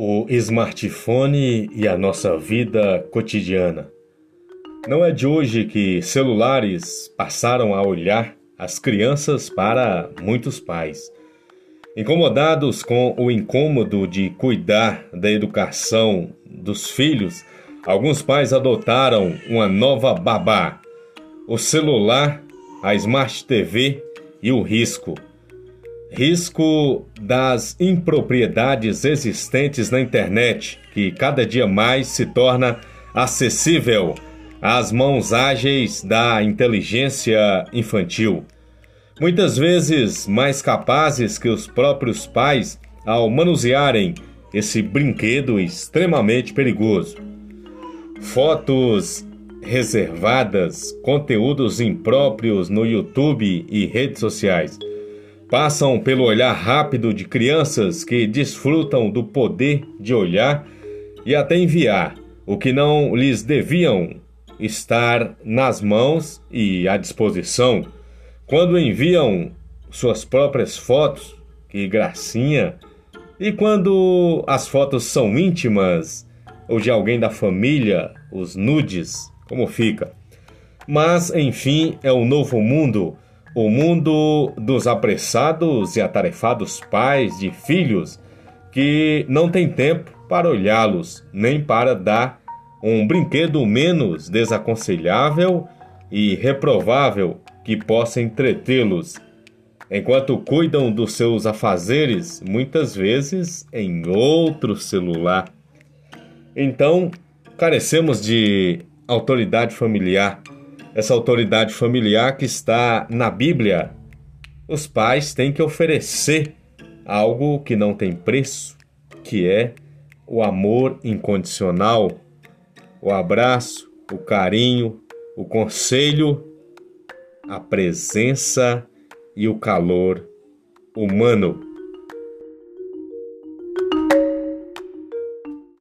o smartphone e a nossa vida cotidiana. Não é de hoje que celulares passaram a olhar as crianças para muitos pais. Incomodados com o incômodo de cuidar da educação dos filhos, alguns pais adotaram uma nova babá: o celular, a Smart TV e o risco Risco das impropriedades existentes na internet, que cada dia mais se torna acessível às mãos ágeis da inteligência infantil. Muitas vezes mais capazes que os próprios pais ao manusearem esse brinquedo extremamente perigoso. Fotos reservadas, conteúdos impróprios no YouTube e redes sociais passam pelo olhar rápido de crianças que desfrutam do poder de olhar e até enviar o que não lhes deviam estar nas mãos e à disposição. Quando enviam suas próprias fotos, que gracinha! E quando as fotos são íntimas ou de alguém da família, os nudes, como fica? Mas, enfim, é o novo mundo o mundo dos apressados e atarefados pais de filhos que não tem tempo para olhá-los, nem para dar um brinquedo menos desaconselhável e reprovável que possa entretê-los, enquanto cuidam dos seus afazeres, muitas vezes em outro celular. Então, carecemos de autoridade familiar essa autoridade familiar que está na Bíblia. Os pais têm que oferecer algo que não tem preço, que é o amor incondicional, o abraço, o carinho, o conselho, a presença e o calor humano.